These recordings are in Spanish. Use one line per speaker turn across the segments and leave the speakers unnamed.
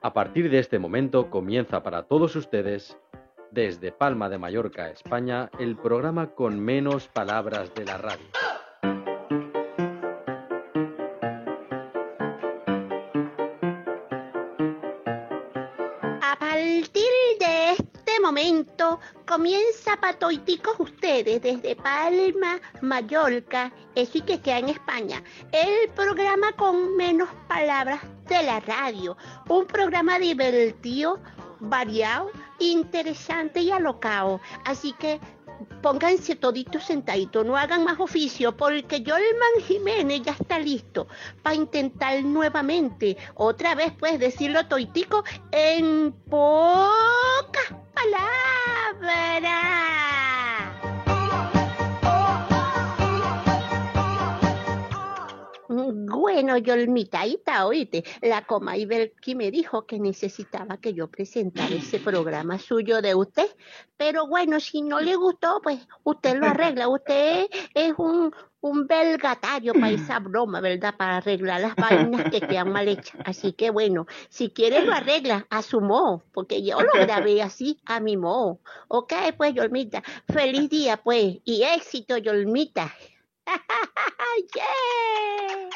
A partir de este momento comienza para todos ustedes, desde Palma de Mallorca, España, el programa con menos palabras de la radio.
A partir de este momento comienza Patoiticos ustedes desde Palma, Mallorca, eso y que queda en España. El programa con menos palabras de la radio. Un programa divertido, variado, interesante y alocado. Así que pónganse toditos sentaditos, no hagan más oficio, porque Yolman Jiménez ya está listo para intentar nuevamente, otra vez puedes decirlo toitico en pocas palabras. Bueno, Yolmita, ahí está, oíste. La coma que me dijo que necesitaba que yo presentara ese programa suyo de usted. Pero bueno, si no le gustó, pues usted lo arregla. Usted es un, un belgatario para esa broma, ¿verdad? Para arreglar las vainas que quedan mal hechas. Así que bueno, si quiere lo arregla a su modo, porque yo lo grabé así, a mi modo. Ok, pues, Yolmita. Feliz día, pues, y éxito, Yolmita.
yeah.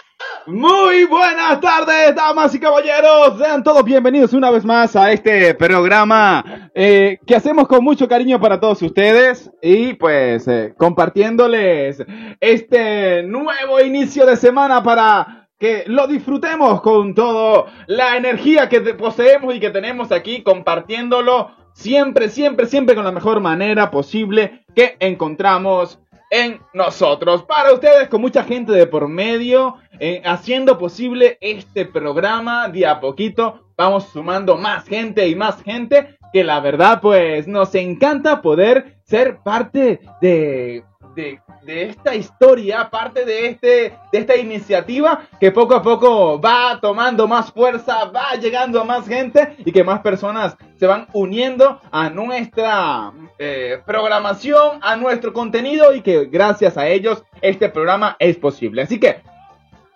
Muy buenas tardes, damas y caballeros. Sean todos bienvenidos una vez más a este programa eh, que hacemos con mucho cariño para todos ustedes y pues eh, compartiéndoles este nuevo inicio de semana para que lo disfrutemos con toda la energía que poseemos y que tenemos aquí compartiéndolo siempre, siempre, siempre con la mejor manera posible que encontramos en nosotros. Para ustedes, con mucha gente de por medio, eh, haciendo posible este programa de a poquito. Vamos sumando más gente y más gente que la verdad pues nos encanta poder ser parte de, de, esta historia, parte de, este, de esta iniciativa que poco a poco va tomando más fuerza, va llegando a más gente y que más personas se van uniendo a nuestra eh, programación, a nuestro contenido y que gracias a ellos este programa es posible. Así que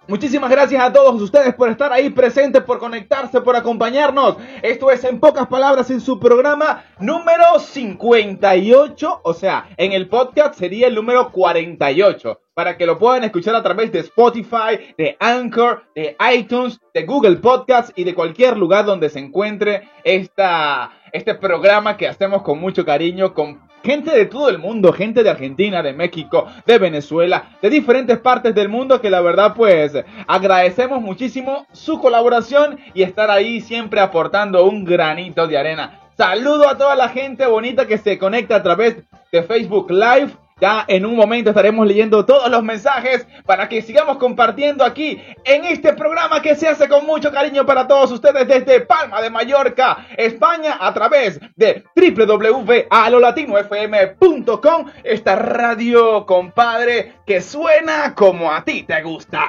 Muchísimas gracias a todos ustedes por estar ahí presentes, por conectarse, por acompañarnos. Esto es en pocas palabras en su programa número 58, o sea, en el podcast sería el número 48, para que lo puedan escuchar a través de Spotify, de Anchor, de iTunes, de Google Podcast y de cualquier lugar donde se encuentre esta, este programa que hacemos con mucho cariño, con gente de todo el mundo, gente de Argentina, de México, de Venezuela, de diferentes partes del mundo que la verdad pues agradecemos muchísimo su colaboración y estar ahí siempre aportando un granito de arena. Saludo a toda la gente bonita que se conecta a través de Facebook Live ya en un momento estaremos leyendo todos los mensajes para que sigamos compartiendo aquí en este programa que se hace con mucho cariño para todos ustedes desde Palma de Mallorca, España, a través de www.alolatinofm.com, esta radio compadre que suena como a ti te gusta.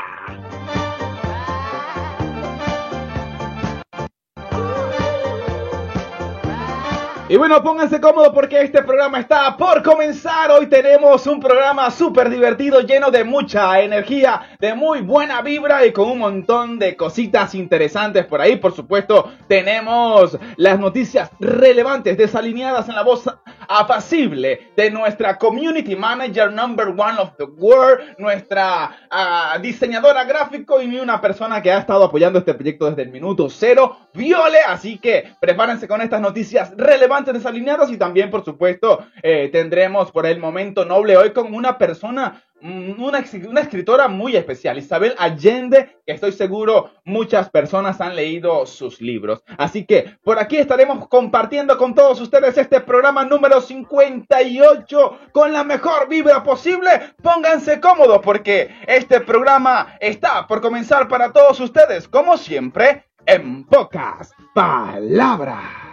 Y bueno, pónganse cómodos porque este programa está por comenzar. Hoy tenemos un programa súper divertido, lleno de mucha energía, de muy buena vibra y con un montón de cositas interesantes por ahí. Por supuesto, tenemos las noticias relevantes, desalineadas en la voz apacible de nuestra community manager number one of the world, nuestra uh, diseñadora gráfico y una persona que ha estado apoyando este proyecto desde el minuto cero, Viole. Así que prepárense con estas noticias relevantes desalineados y también, por supuesto, eh, tendremos por el momento noble hoy con una persona, una, una escritora muy especial, Isabel Allende, que estoy seguro muchas personas han leído sus libros. Así que por aquí estaremos compartiendo con todos ustedes este programa número 58 con la mejor vibra posible. Pónganse cómodos porque este programa está por comenzar para todos ustedes, como siempre, en pocas palabras.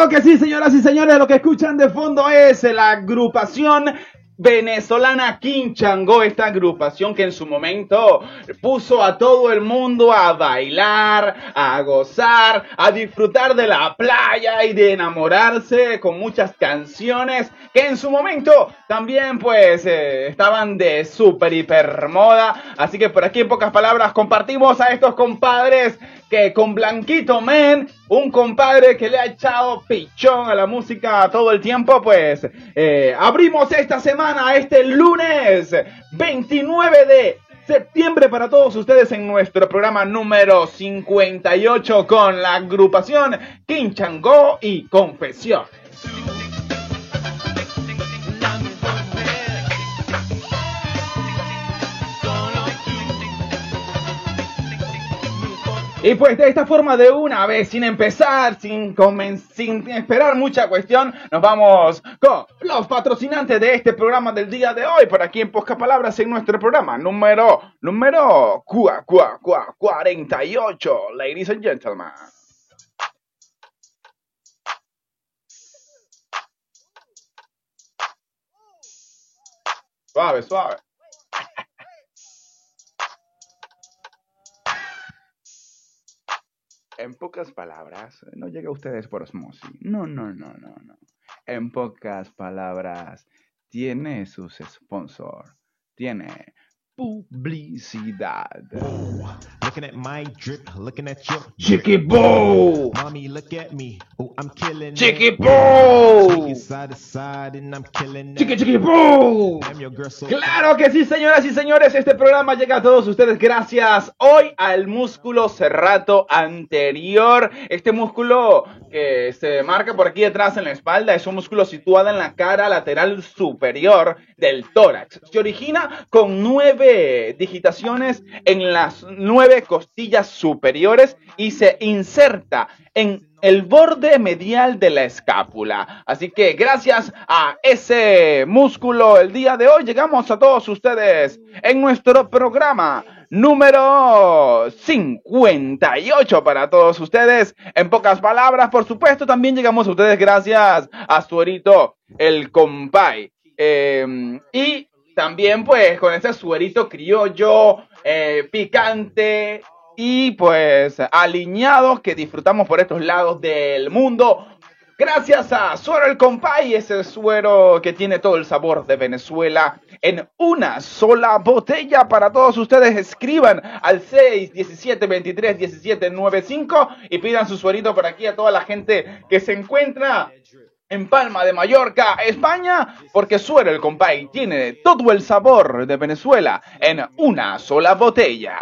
Claro que sí, señoras y señores, lo que escuchan de fondo es la agrupación venezolana Quinchango, esta agrupación que en su momento puso a todo el mundo a bailar, a gozar, a disfrutar de la playa y de enamorarse con muchas canciones que en su momento también pues eh, estaban de super hiper moda. Así que por aquí en pocas palabras compartimos a estos compadres que con Blanquito Men, un compadre que le ha echado pichón a la música todo el tiempo, pues eh, abrimos esta semana, este lunes 29 de septiembre para todos ustedes en nuestro programa número 58 con la agrupación Quinchango y Confesión. Y pues de esta forma, de una vez, sin empezar, sin, sin esperar mucha cuestión, nos vamos con los patrocinantes de este programa del día de hoy, por aquí en Posca Palabras, en nuestro programa número, número 48, ladies and gentlemen. Suave, suave. En pocas palabras, no llega a ustedes por osmosis. No, no, no, no, no. En pocas palabras, tiene sus sponsors. Tiene publicidad. Looking at my drip, looking at your Chicky Boo. Mommy, look at me. Oh, I'm killing Chicky Boo. Side to side and I'm killing Chicky Chicky Boo. Claro que sí, señoras y señores. Este programa llega a todos ustedes gracias hoy al músculo cerrato anterior. Este músculo que se marca por aquí detrás en la espalda es un músculo situado en la cara lateral superior del tórax. Se origina con nueve digitaciones en las nueve costillas superiores y se inserta en el borde medial de la escápula. Así que gracias a ese músculo el día de hoy llegamos a todos ustedes en nuestro programa número 58 para todos ustedes. En pocas palabras, por supuesto, también llegamos a ustedes gracias a Suerito el compay. Em, y también pues con ese suerito criollo, eh, picante y pues alineado que disfrutamos por estos lados del mundo. Gracias a Suero el Compay, ese suero que tiene todo el sabor de Venezuela en una sola botella para todos ustedes. Escriban al 6 17 23 17 95 y pidan su suerito por aquí a toda la gente que se encuentra en Palma de Mallorca, España, porque Suero el Compay tiene todo el sabor de Venezuela en una sola botella.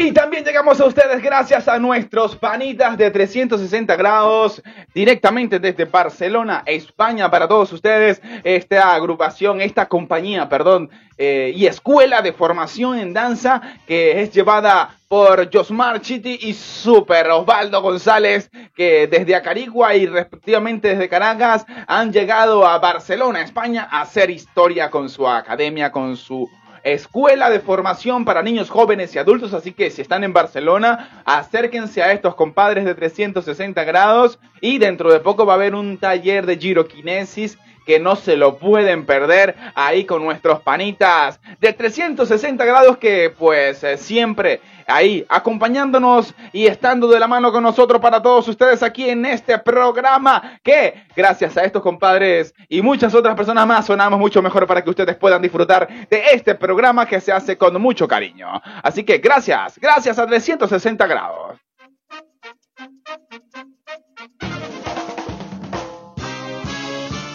Y también llegamos a ustedes gracias a nuestros panitas de 360 grados directamente desde Barcelona, España, para todos ustedes. Esta agrupación, esta compañía, perdón, eh, y escuela de formación en danza que es llevada por Josmar Chiti y Super Osvaldo González, que desde Acarigua y respectivamente desde Caracas han llegado a Barcelona, España, a hacer historia con su academia, con su escuela de formación para niños jóvenes y adultos, así que si están en Barcelona, acérquense a estos compadres de 360 grados. Y dentro de poco va a haber un taller de giroquinesis que no se lo pueden perder ahí con nuestros panitas de 360 grados que pues eh, siempre ahí acompañándonos y estando de la mano con nosotros para todos ustedes aquí en este programa que gracias a estos compadres y muchas otras personas más sonamos mucho mejor para que ustedes puedan disfrutar de este programa que se hace con mucho cariño. Así que gracias, gracias a 360 grados.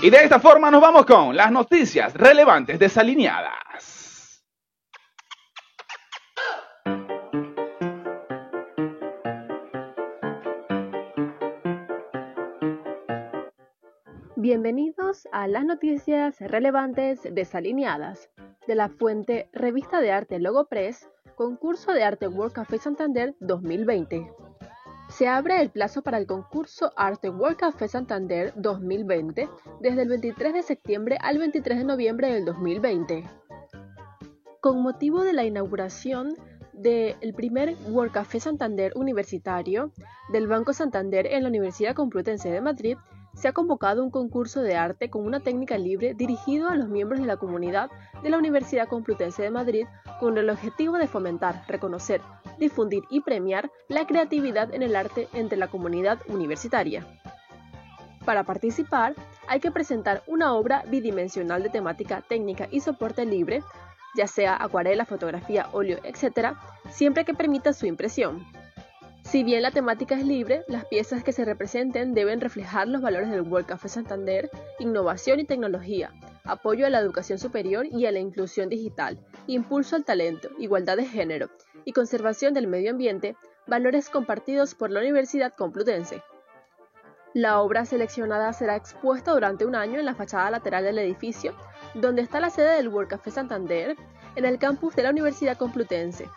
Y de esta forma nos vamos con las noticias relevantes desalineadas.
Bienvenidos a las noticias relevantes desalineadas de la fuente Revista de Arte Logopress, concurso de arte World Café Santander 2020. Se abre el plazo para el concurso Arte World Café Santander 2020 desde el 23 de septiembre al 23 de noviembre del 2020. Con motivo de la inauguración del primer World Café Santander universitario del Banco Santander en la Universidad Complutense de Madrid, se ha convocado un concurso de arte con una técnica libre dirigido a los miembros de la comunidad de la Universidad Complutense de Madrid con el objetivo de fomentar, reconocer, difundir y premiar la creatividad en el arte entre la comunidad universitaria. Para participar, hay que presentar una obra bidimensional de temática técnica y soporte libre, ya sea acuarela, fotografía, óleo, etc., siempre que permita su impresión. Si bien la temática es libre, las piezas que se representen deben reflejar los valores del World Café Santander, innovación y tecnología, apoyo a la educación superior y a la inclusión digital, impulso al talento, igualdad de género y conservación del medio ambiente, valores compartidos por la Universidad Complutense. La obra seleccionada será expuesta durante un año en la fachada lateral del edificio, donde está la sede del World Café Santander, en el campus de la Universidad Complutense,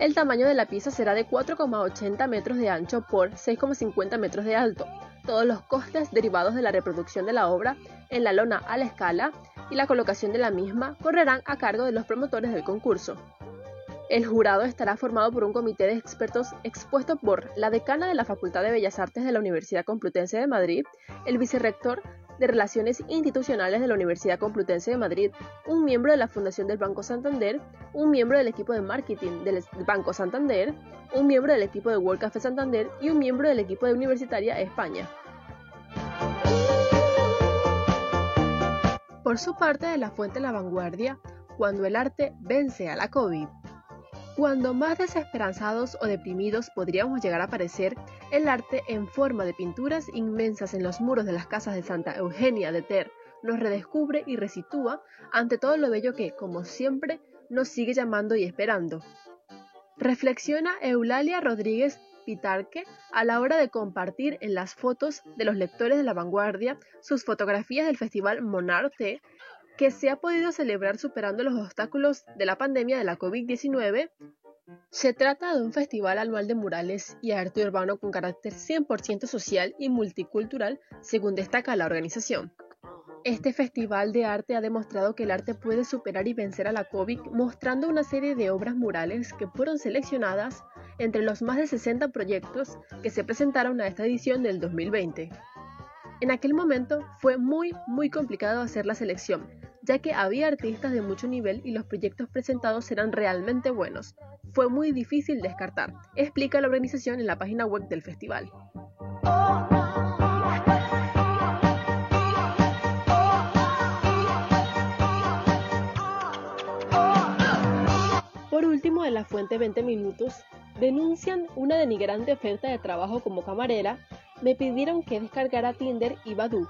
el tamaño de la pieza será de 4,80 metros de ancho por 6,50 metros de alto. Todos los costes derivados de la reproducción de la obra en la lona a la escala y la colocación de la misma correrán a cargo de los promotores del concurso. El jurado estará formado por un comité de expertos expuesto por la decana de la Facultad de Bellas Artes de la Universidad Complutense de Madrid, el vicerrector de Relaciones Institucionales de la Universidad Complutense de Madrid, un miembro de la Fundación del Banco Santander, un miembro del equipo de marketing del Banco Santander, un miembro del equipo de World Café Santander y un miembro del equipo de Universitaria España. Por su parte, de la fuente La Vanguardia, cuando el arte vence a la COVID. Cuando más desesperanzados o deprimidos podríamos llegar a aparecer, el arte en forma de pinturas inmensas en los muros de las casas de Santa Eugenia de Ter nos redescubre y resitúa ante todo lo bello que, como siempre, nos sigue llamando y esperando. Reflexiona Eulalia Rodríguez Pitarque a la hora de compartir en las fotos de los lectores de la vanguardia sus fotografías del festival Monarte que se ha podido celebrar superando los obstáculos de la pandemia de la COVID-19. Se trata de un festival anual de murales y arte urbano con carácter 100% social y multicultural, según destaca la organización. Este festival de arte ha demostrado que el arte puede superar y vencer a la COVID, mostrando una serie de obras murales que fueron seleccionadas entre los más de 60 proyectos que se presentaron a esta edición del 2020. En aquel momento fue muy, muy complicado hacer la selección, ya que había artistas de mucho nivel y los proyectos presentados eran realmente buenos. Fue muy difícil descartar, explica la organización en la página web del festival. Por último, de la fuente 20 Minutos, denuncian una denigrante oferta de trabajo como camarera, me pidieron que descargara Tinder y Badoo.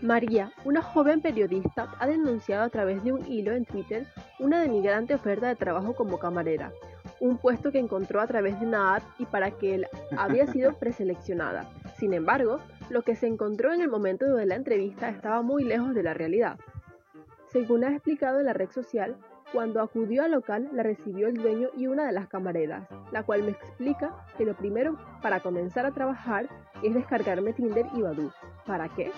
María, una joven periodista, ha denunciado a través de un hilo en Twitter una denigrante oferta de trabajo como camarera, un puesto que encontró a través de una app y para que él había sido preseleccionada. Sin embargo, lo que se encontró en el momento de la entrevista estaba muy lejos de la realidad. Según ha explicado en la red social, cuando acudió al local, la recibió el dueño y una de las camareras, la cual me explica que lo primero para comenzar a trabajar es descargarme Tinder y Badoo. ¿Para qué?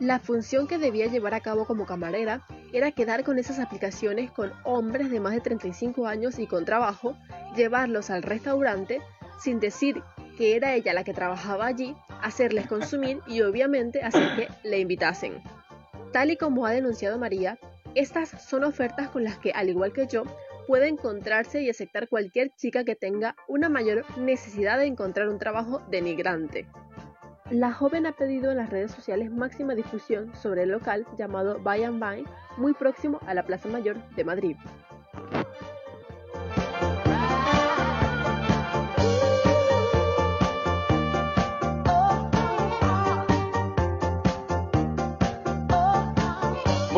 La función que debía llevar a cabo como camarera era quedar con esas aplicaciones con hombres de más de 35 años y con trabajo, llevarlos al restaurante sin decir que era ella la que trabajaba allí, hacerles consumir y obviamente hacer que le invitasen. Tal y como ha denunciado María, estas son ofertas con las que, al igual que yo, puede encontrarse y aceptar cualquier chica que tenga una mayor necesidad de encontrar un trabajo denigrante. La joven ha pedido en las redes sociales máxima difusión sobre el local llamado Buy and Buy, muy próximo a la Plaza Mayor de Madrid.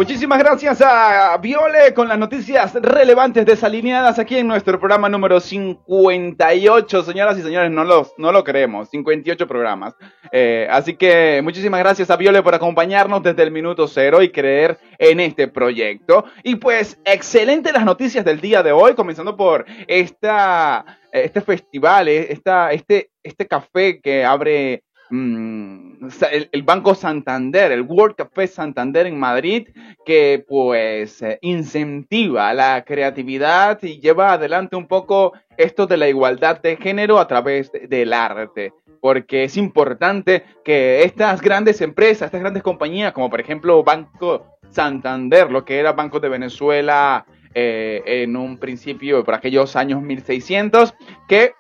Muchísimas gracias a Viole con las noticias relevantes desalineadas aquí en nuestro programa número 58. Señoras y señores, no, los, no lo creemos, 58 programas. Eh, así que muchísimas gracias a Viole por acompañarnos desde el minuto cero y creer en este proyecto. Y pues, excelente las noticias del día de hoy, comenzando por esta, este festival, eh, esta, este, este café que abre Mm, el, Banco Santander, el World Café Santander en Madrid, que pues eh, incentiva la creatividad y lleva adelante un poco esto de la igualdad de género a través del arte. Porque es importante que estas grandes empresas, estas grandes compañías, como por ejemplo Banco Santander, lo que era Banco de Venezuela eh, en un principio por aquellos años 1600, que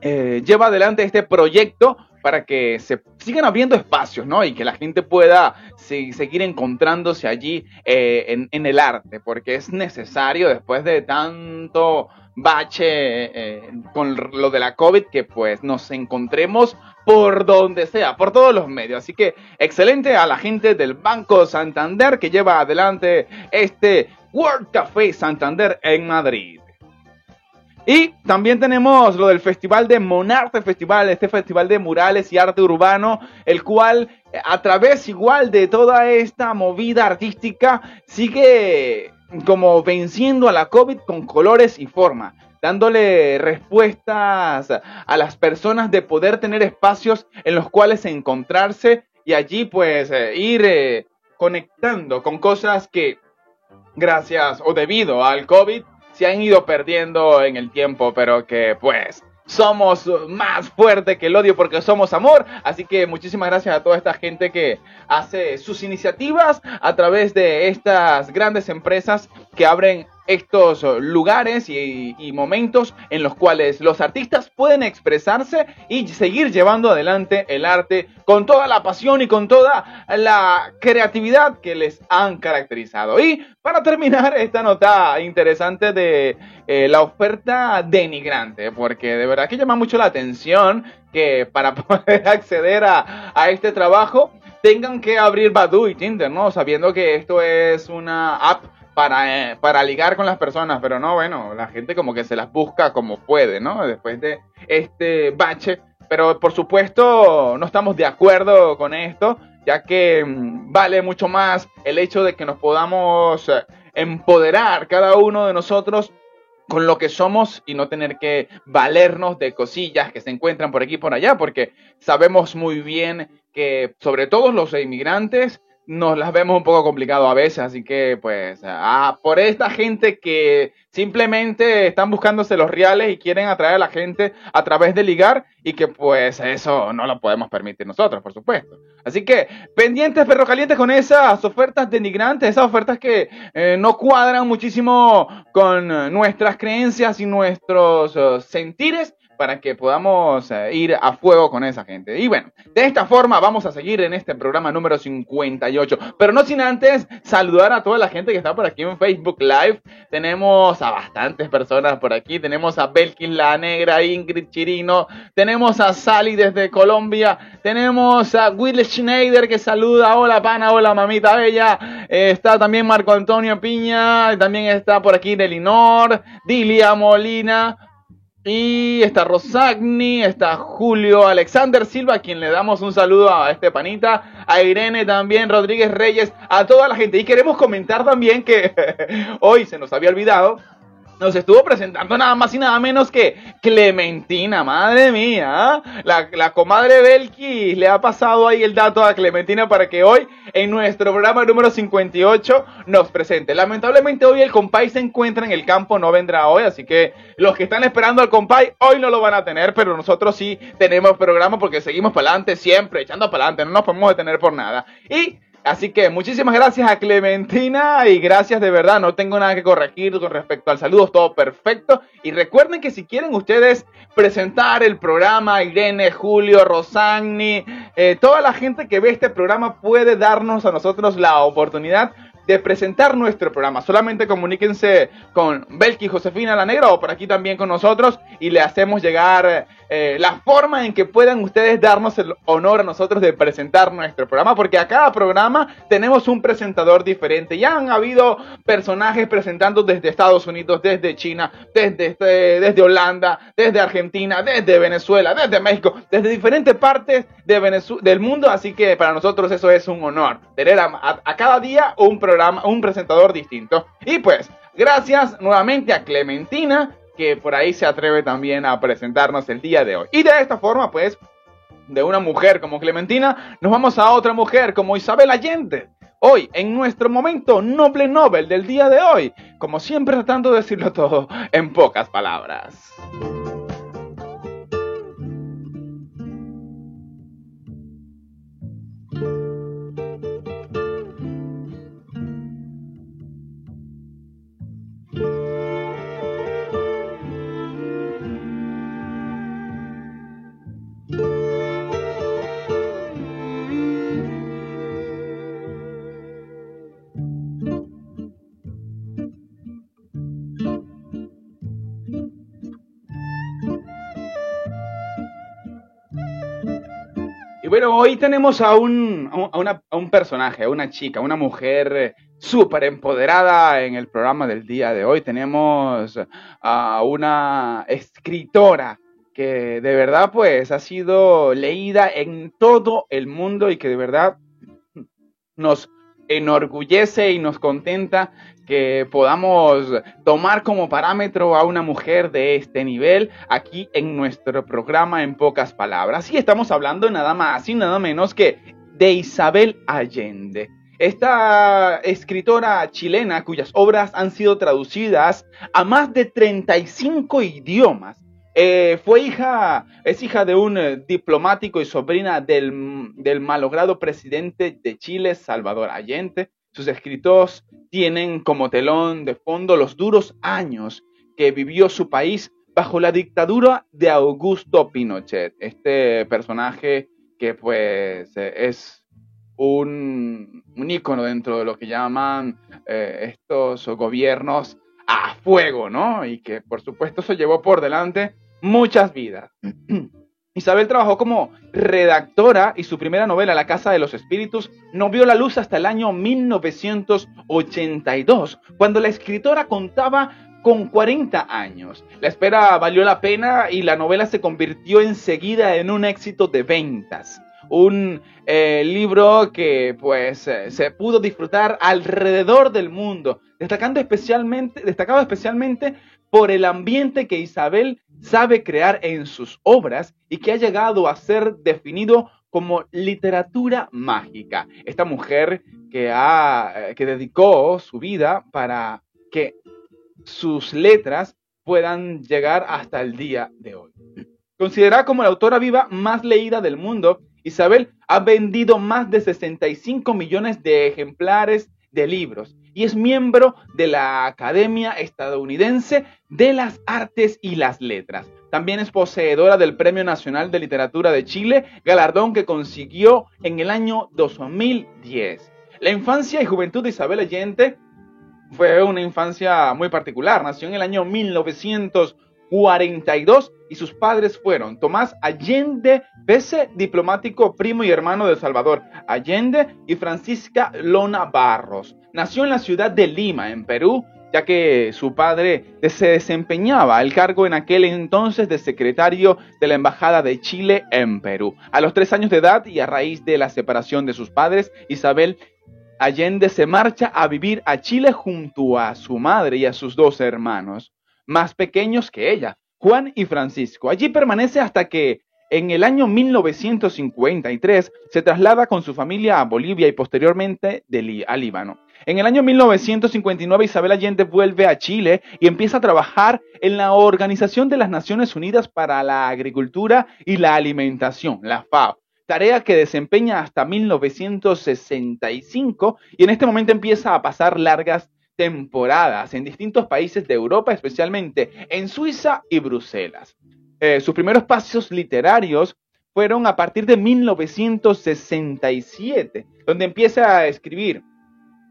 eh, lleva adelante este proyecto para que se sigan abriendo espacios, ¿no? Y que la gente pueda seguir encontrándose allí eh, en, el arte, porque es necesario después de tanto bache eh, con lo de la COVID que pues nos encontremos por donde sea, por todos los medios. Así que excelente a la gente del Banco Santander que lleva adelante este World Café Santander en Madrid. Y también tenemos lo del Festival de Monarte Festival, este festival de murales y arte urbano, el cual a través igual de toda esta movida artística sigue como venciendo a la COVID con colores y forma, dándole respuestas a las personas de poder tener espacios en los cuales encontrarse y allí pues eh, ir eh, conectando con cosas que gracias o debido al COVID se han ido perdiendo en el tiempo, pero que pues somos más fuerte que el odio porque somos amor. Así que muchísimas gracias a toda esta gente que hace sus iniciativas a través de estas grandes empresas que abren estos lugares y, momentos en los cuales los artistas pueden expresarse y seguir llevando adelante el arte con toda la pasión y con toda la creatividad que les han caracterizado. Y para terminar esta nota interesante de eh, la oferta denigrante, porque de verdad que llama mucho la atención que para poder acceder a, a este trabajo tengan que abrir Badu y Tinder, ¿no? Sabiendo que esto es una app para, eh, para ligar con las personas, pero no, bueno, la gente como que se las busca como puede, ¿no? Después de este bache. Pero por supuesto no estamos de acuerdo con esto, ya que mm, vale mucho más el hecho de que nos podamos eh, empoderar cada uno de nosotros con lo que somos y no tener que valernos de cosillas que se encuentran por aquí y por allá, porque sabemos muy bien que sobre todo los inmigrantes nos las vemos un poco complicado a veces, así que pues ah, por esta gente que simplemente están buscándose los reales y quieren atraer a la gente a través de ligar y que pues eso no lo podemos permitir nosotros, por supuesto. Así que pendientes perro calientes con esas ofertas denigrantes, esas ofertas que eh, no cuadran muchísimo con nuestras creencias y nuestros uh, sentires para que podamos eh, ir a fuego con esa gente. Y bueno, de esta forma vamos a seguir en este programa número 58. Pero no sin antes saludar a toda la gente que está por aquí en Facebook Live. Tenemos a bastantes personas por aquí. Tenemos a Belkin La Negra, Ingrid Chirino. Tenemos a Sally desde Colombia. Tenemos a Will Schneider que saluda. Hola pana, hola mamita bella. Está también Marco Antonio Piña. También está por aquí Delinor. Dilia Molina. Y está Rosagni, está Julio Alexander Silva, a quien le damos un saludo a este panita, a Irene también, Rodríguez Reyes, a toda la gente. Y queremos comentar también que hoy se nos había olvidado nos estuvo presentando nada más y nada menos que Clementina, madre mía. La, la, comadre Belki le ha pasado ahí el dato a Clementina para que hoy en nuestro programa número 58 nos presente. Lamentablemente hoy el compay se encuentra en el campo, no vendrá hoy, así que los que están esperando al compay hoy no lo van a tener, pero nosotros sí tenemos programa porque seguimos para adelante siempre, echando para adelante, no nos podemos detener por nada. Y Así que muchísimas gracias a Clementina y gracias de verdad, no tengo nada que corregir con respecto al saludo, todo perfecto. Y recuerden que si quieren ustedes presentar el programa, Irene, Julio, Rosagni, eh, toda la gente que ve este programa puede darnos a nosotros la oportunidad de presentar nuestro programa. Solamente comuníquense con Belki Josefina La Negra o por aquí también con nosotros y le hacemos llegar eh, la forma en que puedan ustedes darnos el honor a nosotros de presentar nuestro programa, porque a cada programa tenemos un presentador diferente. Ya han habido personajes presentando desde Estados Unidos, desde China, desde, este, Holanda, desde Argentina, desde Venezuela, desde México, desde diferentes partes de del mundo, así que para nosotros eso es un honor, tener a, a cada día un programa, un presentador distinto. Y pues, gracias nuevamente a Clementina que por ahí se atreve también a presentarnos el día de hoy. Y de esta forma, pues, de una mujer como Clementina, nos vamos a otra mujer como Isabel Allende. Hoy, en nuestro momento Noble Nobel del día de hoy, como siempre tratando de decirlo todo en pocas palabras. Bueno, hoy tenemos a un, a, un personaje, a una chica, una mujer eh, súper empoderada en el programa del día de hoy. Tenemos a una escritora que de verdad pues ha sido leída en todo el mundo y que de verdad nos enorgullece y nos contenta que podamos tomar como parámetro a una mujer de este nivel aquí en nuestro programa en pocas palabras. Y estamos hablando nada más y nada menos que de Isabel Allende. Esta escritora chilena cuyas obras han sido traducidas a más de 35 idiomas eh, fue hija, es hija de un eh, diplomático y sobrina del, malogrado presidente de Chile, Salvador Allende. Sus escritos tienen como telón de fondo los duros años que vivió su país bajo la dictadura de Augusto Pinochet, este personaje que pues es un, un ícono dentro de lo que llaman eh, estos gobiernos a fuego, ¿no? Y que por supuesto se llevó por delante muchas vidas. Isabel trabajó como redactora y su primera novela, La Casa de los Espíritus, no vio la luz hasta el año 1982, cuando la escritora contaba con 40 años. La espera valió la pena y la novela se convirtió enseguida en un éxito de ventas. Un eh, libro que pues eh, se pudo disfrutar alrededor del mundo, destacando especialmente, destacado especialmente por el ambiente que Isabel sabe crear en sus obras y que ha llegado a ser definido como literatura mágica. Esta mujer que, ha, eh, que dedicó su vida para que sus letras puedan llegar hasta el día de hoy. Considerada como la autora viva más leída del mundo, Isabel ha vendido más de 65 millones de ejemplares de libros y es miembro de la Academia Estadounidense de las Artes y las Letras. También es poseedora del Premio Nacional de Literatura de Chile, galardón que consiguió en el año 2010. La infancia y juventud de Isabel Allende fue una infancia muy particular. Nació en el año 1942 y sus padres fueron Tomás Allende Pese, diplomático primo y hermano de Salvador Allende y Francisca Lona Barros. Nació en la ciudad de Lima, en Perú, ya que su padre se desempeñaba el cargo en aquel entonces de secretario de la Embajada de Chile en Perú. A los tres años de edad y a raíz de la separación de sus padres, Isabel Allende se marcha a vivir a Chile junto a su madre y a sus dos hermanos, más pequeños que ella, Juan y Francisco. Allí permanece hasta que en el año 1953 se traslada con su familia a Bolivia y posteriormente de a Líbano. En el año 1959 Isabel Allende vuelve a Chile y empieza a trabajar en la Organización de las Naciones Unidas para la Agricultura y la Alimentación, la FAO, tarea que desempeña hasta 1965 y en este momento empieza a pasar largas temporadas en distintos países de Europa, especialmente en Suiza y Bruselas. Eh, sus primeros pasos literarios fueron a partir de 1967, donde empieza a escribir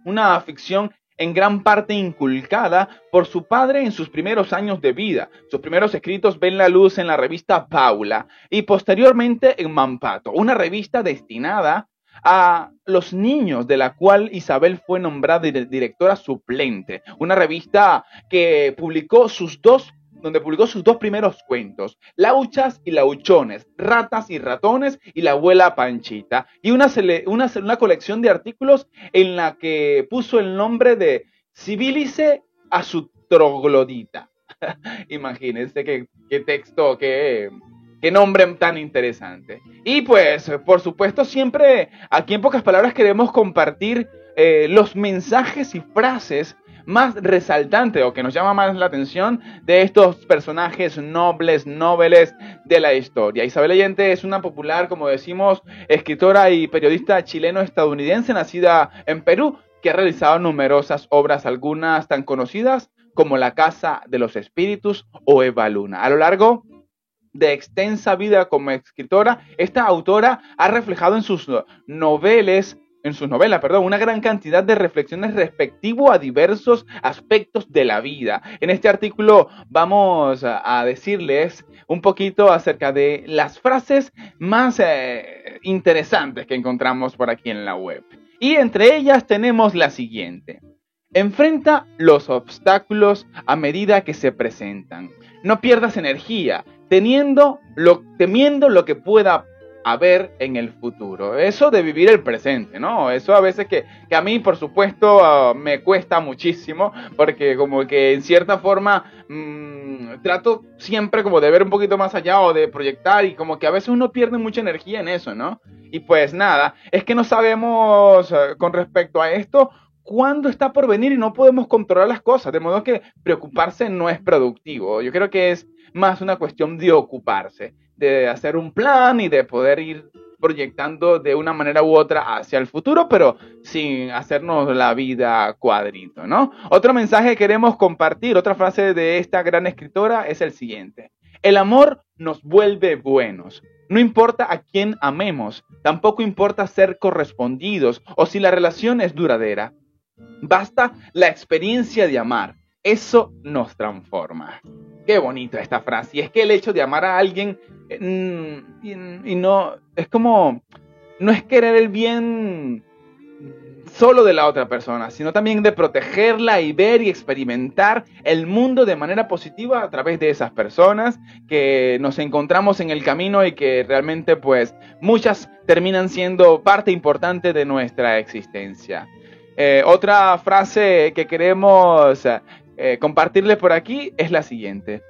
una ficción en gran parte inculcada por su padre en sus primeros años de vida. Sus primeros escritos ven la luz en la revista Paula y posteriormente en Mampato, una revista destinada a los niños, de la cual Isabel fue nombrada directora suplente, una revista que publicó sus dos donde publicó sus dos primeros cuentos, Lauchas y Lauchones, Ratas y Ratones y la abuela Panchita, y una, una, colección de artículos en la que puso el nombre de Civilice a su troglodita. Imagínense qué, qué texto, qué, qué nombre tan interesante. Y pues, por supuesto, siempre aquí en pocas palabras queremos compartir eh, los mensajes y frases más resaltante o que nos llama más la atención de estos personajes nobles, nobles de la historia. Isabel Allende es una popular, como decimos, escritora y periodista chileno-estadounidense nacida en Perú, que ha realizado numerosas obras, algunas tan conocidas como La Casa de los Espíritus o Eva Luna. A lo largo de extensa vida como escritora, esta autora ha reflejado en sus novelas en sus novelas, perdón, una gran cantidad de reflexiones respectivo a diversos aspectos de la vida. En este artículo vamos a, decirles un poquito acerca de las frases más eh, interesantes que encontramos por aquí en la web. Y entre ellas tenemos la siguiente. Enfrenta los obstáculos a medida que se presentan. No pierdas energía, teniendo lo, temiendo lo que pueda a ver en el futuro. Eso de vivir el presente, ¿no? Eso a veces que, a mí, por supuesto, ah, me cuesta muchísimo, porque como que en cierta forma mm, trato siempre como de ver un poquito más allá o de proyectar y como que a veces uno pierde mucha energía en eso, ¿no? Y pues nada, es que no sabemos ah, con respecto a esto cuándo está por venir y no podemos controlar las cosas, de modo que preocuparse no es productivo. Yo creo que es más una cuestión de ocuparse de hacer un plan y de poder ir proyectando de una manera u otra hacia el futuro, pero sin hacernos la vida cuadrito, ¿no? Otro mensaje que queremos compartir, otra frase de esta gran escritora es el siguiente. El amor nos vuelve buenos. No importa a quién amemos, tampoco importa ser correspondidos o si la relación es duradera. Basta la experiencia de amar. Eso nos transforma. Qué bonita esta frase. Y es que el hecho de amar a alguien mm, y, no es como no es querer el bien solo de la otra persona, sino también de protegerla y ver y experimentar el mundo de manera positiva a través de esas personas que nos encontramos en el camino y que realmente pues muchas terminan siendo parte importante de nuestra existencia. Eh, otra frase que queremos eh, compartirles por aquí es la siguiente.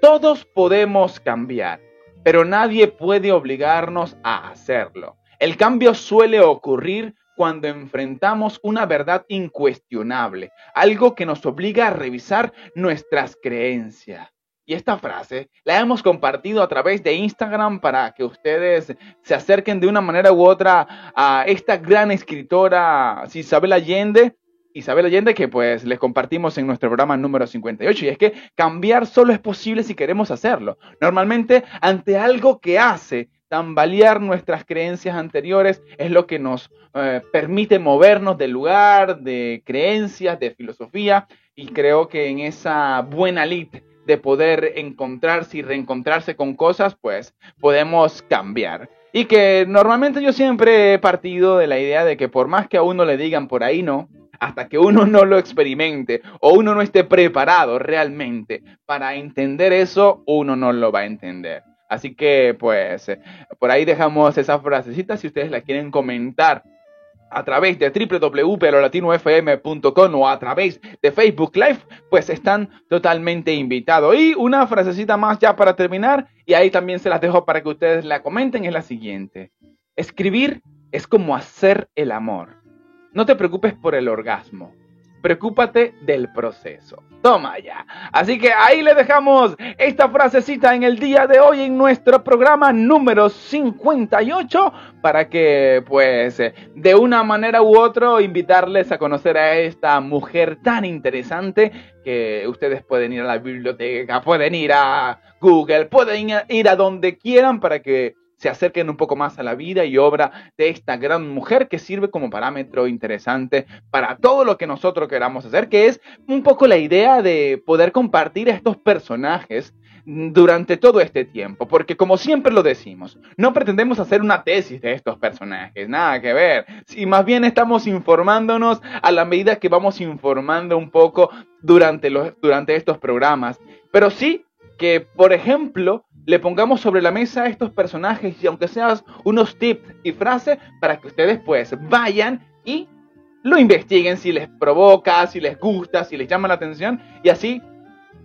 Todos podemos cambiar, pero nadie puede obligarnos a hacerlo. El cambio suele ocurrir cuando enfrentamos una verdad incuestionable, algo que nos obliga a revisar nuestras creencias. Y esta frase la hemos compartido a través de Instagram para que ustedes se acerquen de una manera u otra a esta gran escritora Isabel Allende. Isabel Allende que pues les compartimos en nuestro programa número 58 y es que cambiar solo es posible si queremos hacerlo. Normalmente ante algo que hace tambalear nuestras creencias anteriores es lo que nos eh, permite movernos del lugar, de creencias, de filosofía, y creo que en esa buena lid de poder encontrarse y reencontrarse con cosas, pues podemos cambiar. Y que normalmente yo siempre he partido de la idea de que por más que a uno le digan por ahí no, hasta que uno no lo experimente o uno no esté preparado realmente para entender eso, uno no lo va a entender. Así que, pues, por ahí dejamos esa frasecita si ustedes la quieren comentar a través de www.latinofm.com o a través de Facebook Live, pues están totalmente invitados. Y una frasecita más ya para terminar, y ahí también se las dejo para que ustedes la comenten, es la siguiente. Escribir es como hacer el amor. No te preocupes por el orgasmo, preocúpate del proceso. Toma ya. Así que ahí le dejamos esta frasecita en el día de hoy en nuestro programa número 58 para que pues de una manera u otra invitarles a conocer a esta mujer tan interesante que ustedes pueden ir a la biblioteca, pueden ir a Google, pueden ir a donde quieran para que se acerquen un poco más a la vida y obra de esta gran mujer que sirve como parámetro interesante para todo lo que nosotros queramos hacer, que es un poco la idea de poder compartir estos personajes durante todo este tiempo, porque como siempre lo decimos, no pretendemos hacer una tesis de estos personajes, nada que ver, si más bien estamos informándonos a la medida que vamos informando un poco durante, los, durante estos programas, pero sí que, por ejemplo, le pongamos sobre la mesa a estos personajes y aunque sean unos tips y frases para que ustedes pues vayan y lo investiguen si les provoca, si les gusta, si les llama la atención. Y así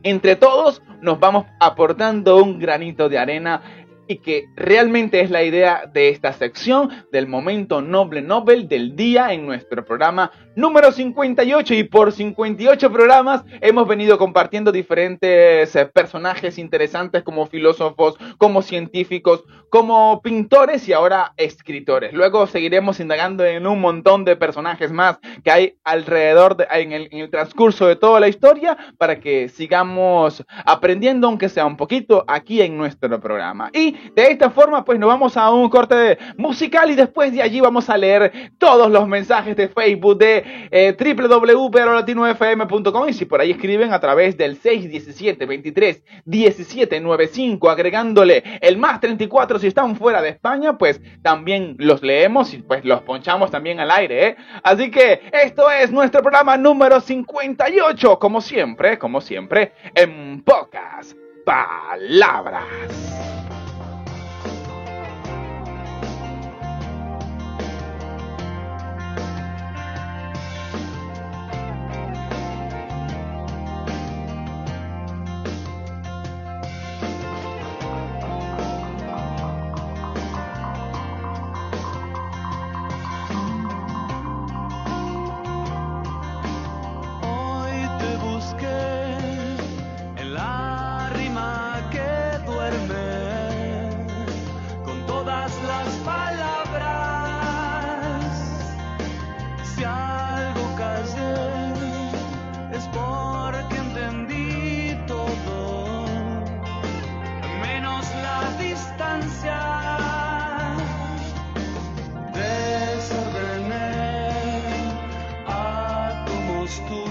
entre todos nos vamos aportando un granito de arena y que realmente es la idea de esta sección del momento noble Nobel del día en nuestro programa número 58 y por 58 programas hemos venido compartiendo diferentes eh, personajes interesantes como filósofos, como científicos, como pintores y ahora escritores. Luego seguiremos indagando en un montón de personajes más que hay alrededor de, en, el, en el transcurso de toda la historia para que sigamos aprendiendo aunque sea un poquito aquí en nuestro programa. Y de esta forma pues nos vamos a un corte musical y después de allí vamos a leer todos los mensajes de Facebook de eh, www.latinofm.com y si por ahí escriben a través del 617 23 17 95 agregándole el más 34 si están fuera de España, pues también los leemos y pues los ponchamos también al aire, ¿eh? Así que esto es nuestro programa número 58, como siempre, como siempre, en pocas palabras.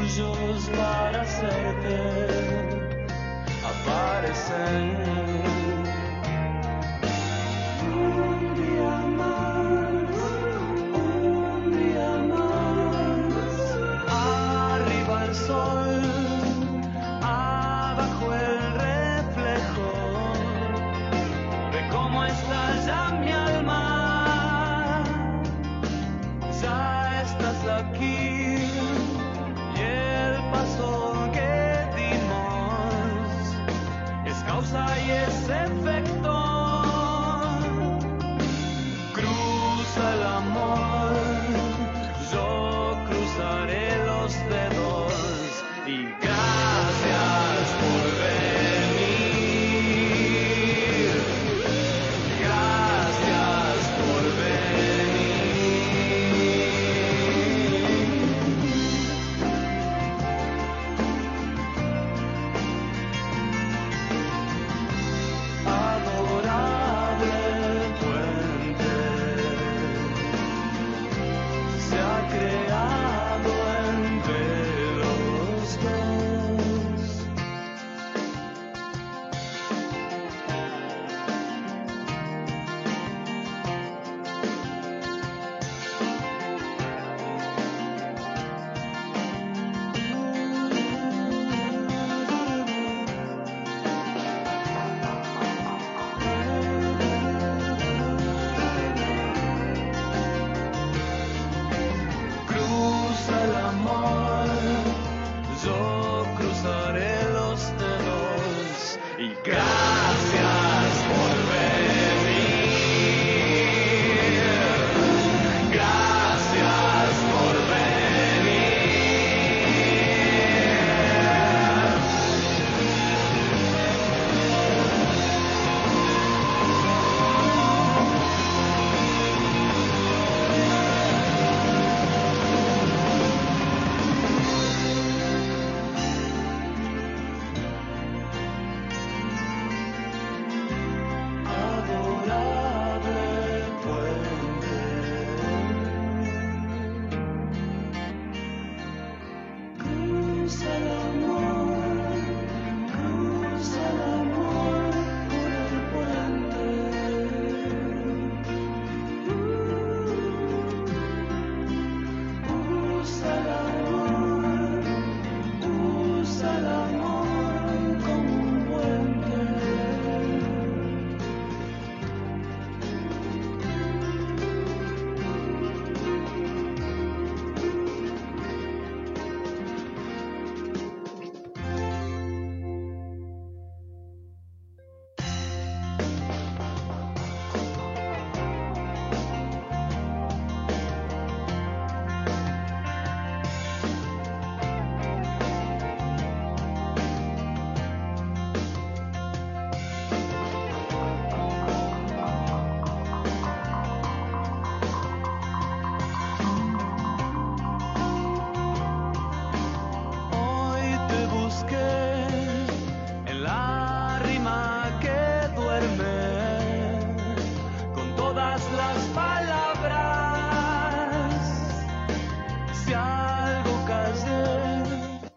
sujos para hacerte aparecer.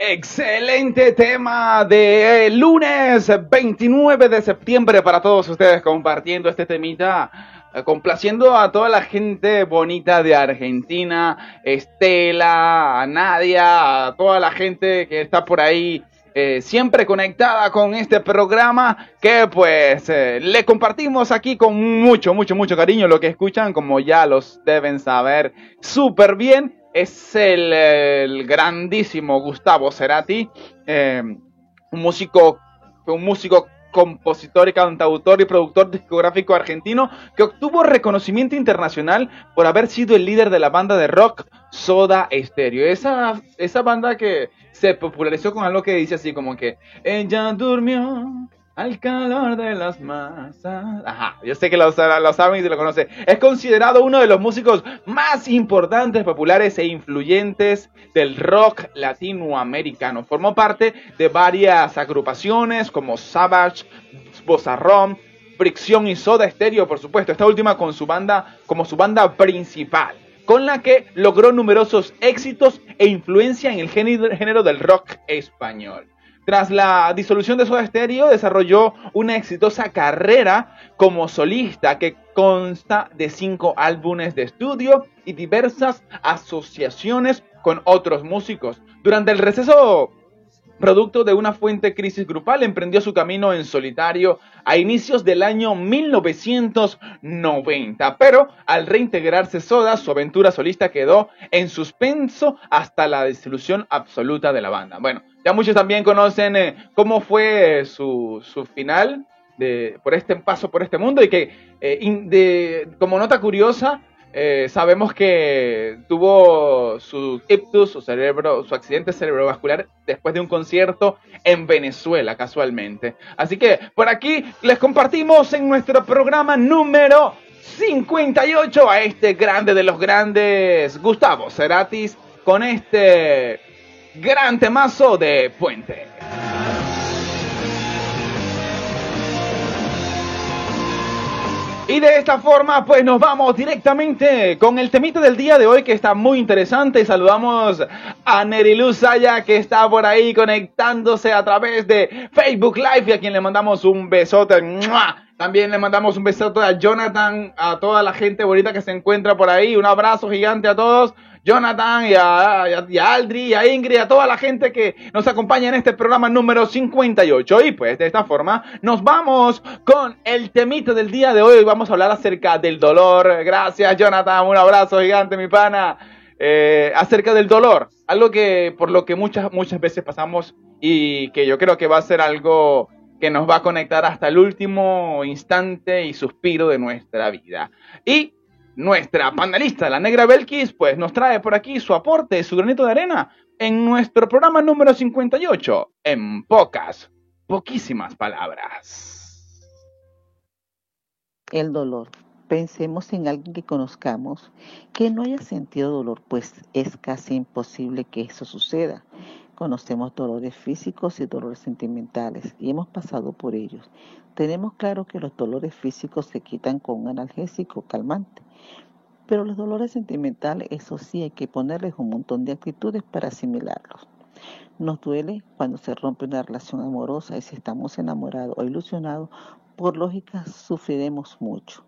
Excelente tema de lunes 29 de septiembre para todos ustedes compartiendo este temita, eh, complaciendo a toda la gente bonita de Argentina, Estela, Nadia, a toda la gente que está por ahí eh, siempre conectada con este programa que pues eh, le compartimos aquí con mucho, mucho, mucho cariño lo que escuchan, como ya los deben saber súper bien. Es el, grandísimo Gustavo Cerati, eh, un músico, un músico compositor y cantautor y productor discográfico argentino que obtuvo reconocimiento internacional por haber sido el líder de la banda de rock Soda Stereo. Esa, esa banda que se popularizó con algo que dice así como que ella durmió al calor de las masas. Ajá, yo sé que lo, saben y lo conocen. Es considerado uno de los músicos más importantes, populares e influyentes del rock latinoamericano. Formó parte de varias agrupaciones como Savage, Bozarrón, Fricción y Soda Stereo, por supuesto. Esta última con su banda como su banda principal. con la que logró numerosos éxitos e influencia en el género del rock español. Tras la disolución de Soda Stereo, desarrolló una exitosa carrera como solista que consta de cinco álbumes de estudio y diversas asociaciones con otros músicos. Durante el receso producto de una fuente crisis grupal, emprendió su camino en solitario a inicios del año 1990. Pero al reintegrarse Soda, su aventura solista quedó en suspenso hasta la disolución absoluta de la banda. Bueno, ya muchos también conocen eh, cómo fue su, su final de, por este paso por este mundo y que eh, de, como nota curiosa eh, sabemos que tuvo su ictus, su cerebro, su accidente cerebrovascular después de un concierto en Venezuela, casualmente. Así que por aquí les compartimos en nuestro programa número 58 a este grande de los grandes, Gustavo Ceratis, con este gran temazo de Puente. Y de esta forma, pues nos vamos directamente con el temita del día de hoy que está muy interesante. Saludamos a Neriluz Saya que está por ahí conectándose a través de Facebook Live y a quien le mandamos un besote. También le mandamos un besote a Jonathan, a toda la gente bonita que se encuentra por ahí. Un abrazo gigante a todos. Jonathan y a, Aldri y a Ingrid, a toda la gente que nos acompaña en este programa número 58. Y pues de esta forma nos vamos con el temita del día de hoy. Vamos a hablar acerca del dolor. Gracias Jonathan, un abrazo gigante mi pana. Eh, acerca del dolor, algo que por lo que muchas, muchas veces pasamos y que yo creo que va a ser algo que nos va a conectar hasta el último instante y suspiro de nuestra vida. Y nuestra panelista, la negra Belkis, pues nos trae por aquí su aporte, su granito de arena en nuestro programa número 58, en pocas, poquísimas palabras.
El dolor. Pensemos en alguien que conozcamos que no haya sentido dolor, pues es casi imposible que eso suceda. Conocemos dolores físicos y dolores sentimentales y hemos pasado por ellos. Tenemos claro que los dolores físicos se quitan con un analgésico calmante, pero los dolores sentimentales, eso sí, hay que ponerles un montón de actitudes para asimilarlos. Nos duele cuando se rompe una relación amorosa y si estamos enamorados o ilusionados, por lógica sufriremos mucho.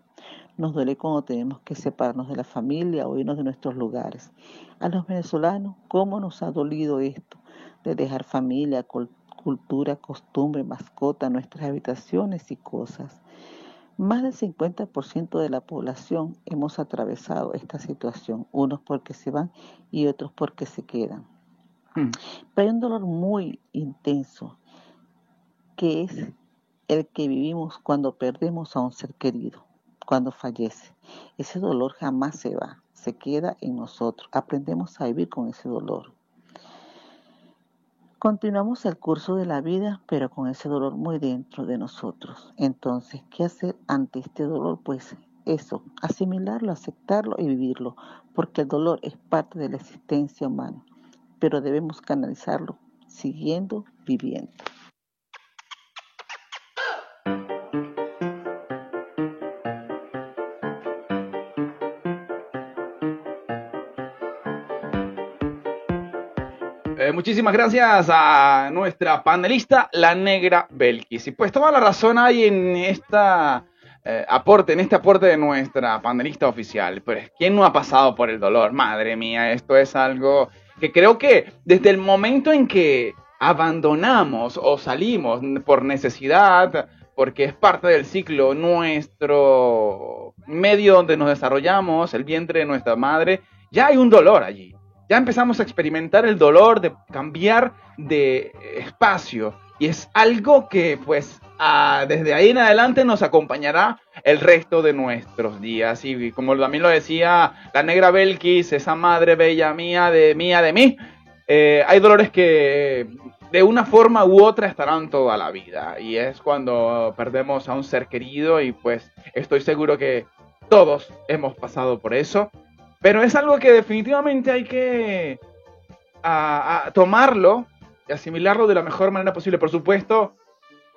Nos duele cuando tenemos que separarnos de la familia o irnos de nuestros lugares. A los venezolanos, ¿cómo nos ha dolido esto? De dejar familia, cul- cultura, costumbre, mascota, nuestras habitaciones y cosas. Más del 50% de la población hemos atravesado esta situación, unos porque se van y otros porque se quedan.
Hmm.
Pero hay un dolor muy intenso que es el que vivimos cuando perdemos a un ser querido, cuando fallece. Ese dolor jamás se va, se queda en nosotros. Aprendemos a vivir con ese dolor. Continuamos el curso de la vida, pero con ese dolor muy dentro de nosotros. Entonces, ¿qué hacer ante este dolor? Pues eso, asimilarlo, aceptarlo y vivirlo, porque el dolor es parte de la existencia humana, pero debemos canalizarlo siguiendo viviendo.
Muchísimas gracias a nuestra panelista, la negra Belkis. Y pues toda la razón hay en esta eh, aporte, en este aporte de nuestra panelista oficial. Pues, ¿quién no ha pasado por el dolor? Madre mía, esto es algo que creo que desde el momento en que abandonamos o salimos por necesidad, porque es parte del ciclo, nuestro medio donde nos desarrollamos, el vientre de nuestra madre, ya hay un dolor allí. Ya empezamos a experimentar el dolor de cambiar de espacio. Y es algo que, pues, desde ahí en adelante nos acompañará el resto de nuestros días. Y como también lo decía la negra Belkis, esa madre bella mía, de mía, de mí, eh, hay dolores que de una forma u otra estarán toda la vida. Y es cuando perdemos a un ser querido y pues estoy seguro que todos hemos pasado por eso. Pero es algo que definitivamente hay que tomarlo y asimilarlo de la mejor manera posible. Por supuesto,